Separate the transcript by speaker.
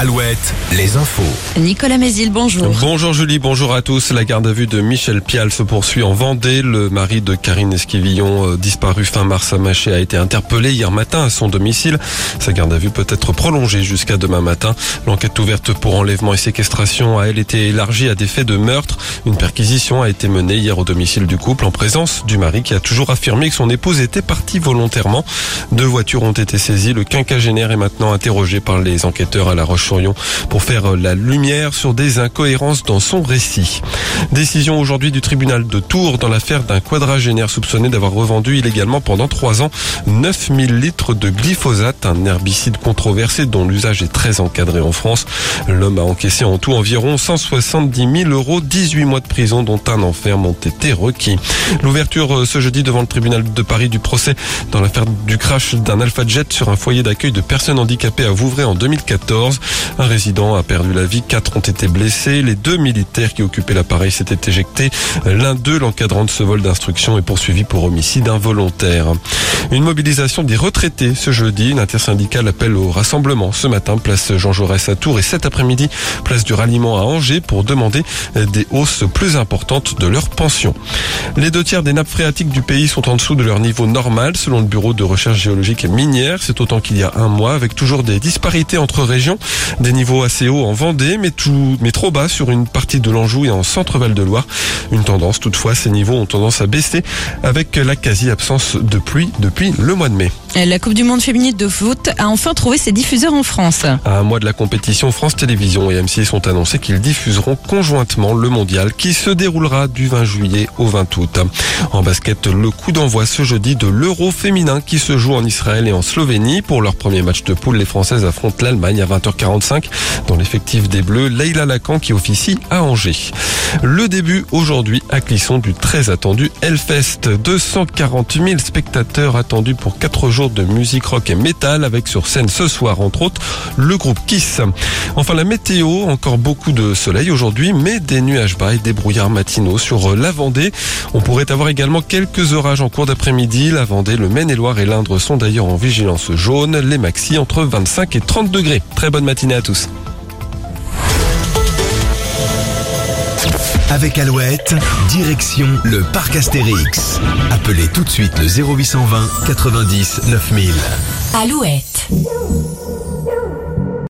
Speaker 1: Alouette, les infos.
Speaker 2: Nicolas Mézil, bonjour.
Speaker 3: Bonjour Julie, bonjour à tous. La garde à vue de Michel Pial se poursuit en Vendée. Le mari de Karine Esquivillon, euh, disparu fin mars à Maché, a été interpellé hier matin à son domicile. Sa garde à vue peut être prolongée jusqu'à demain matin. L'enquête ouverte pour enlèvement et séquestration a elle été élargie à des faits de meurtre. Une perquisition a été menée hier au domicile du couple en présence du mari qui a toujours affirmé que son épouse était partie volontairement. Deux voitures ont été saisies. Le quinquagénaire est maintenant interrogé par les enquêteurs à La Pour faire la lumière sur des incohérences dans son récit. Décision aujourd'hui du tribunal de Tours dans l'affaire d'un quadragénaire soupçonné d'avoir revendu illégalement pendant trois ans 9000 litres de glyphosate, un herbicide controversé dont l'usage est très encadré en France. L'homme a encaissé en tout environ 170 000 euros, 18 mois de prison dont un enferme ont été requis. L'ouverture euh, ce jeudi devant le tribunal de Paris du procès dans l'affaire du crash d'un Alpha Jet sur un foyer d'accueil de personnes handicapées à Vouvray en 2014. Un résident a perdu la vie, quatre ont été blessés. Les deux militaires qui occupaient l'appareil s'étaient éjectés. L'un d'eux, l'encadrant de ce vol d'instruction, est poursuivi pour homicide involontaire. Une mobilisation des retraités ce jeudi. Une intersyndicale appelle au rassemblement ce matin, place Jean Jaurès à Tours et cet après-midi, place du ralliement à Angers pour demander des hausses plus importantes de leurs pensions. Les deux tiers des nappes phréatiques du pays sont en dessous de leur niveau normal selon le Bureau de recherche géologique et minière. C'est autant qu'il y a un mois avec toujours des disparités entre régions. Des niveaux assez hauts en Vendée, mais, trop bas sur une partie de l'Anjou et en centre-val de Loire. Une tendance, toutefois, ces niveaux ont tendance à baisser avec la quasi-absence de pluie depuis le mois de mai.
Speaker 2: La Coupe du Monde féminine de foot a enfin trouvé ses diffuseurs en France.
Speaker 3: À un mois de la compétition, France Télévisions et M6 ont annoncé qu'ils diffuseront conjointement le mondial qui se déroulera du 20 juillet au 20 août. En basket, le coup d'envoi ce jeudi de l'Euro féminin qui se joue en Israël et en Slovénie. Pour leur premier match de poule, les Françaises affrontent l'Allemagne à 20h45 dans l'effectif des Bleus, Leila Lacan qui officie à Angers. Le début aujourd'hui à Clisson du très attendu Hellfest. 240 000 spectateurs attendus pour 4 jours de musique rock et métal avec sur scène ce soir entre autres le groupe Kiss. Enfin la météo, encore beaucoup de soleil aujourd'hui mais des nuages bas et des brouillards matinaux sur la Vendée. On pourrait avoir également quelques orages en cours d'après-midi. La Vendée, le Maine-et-Loire et l'Indre sont d'ailleurs en vigilance jaune. Les maxi entre 25 et 30 degrés. Très bonne matinée à tous.
Speaker 1: Avec Alouette, direction le parc Astérix. Appelez tout de suite le 0820 90 9000.
Speaker 4: Alouette.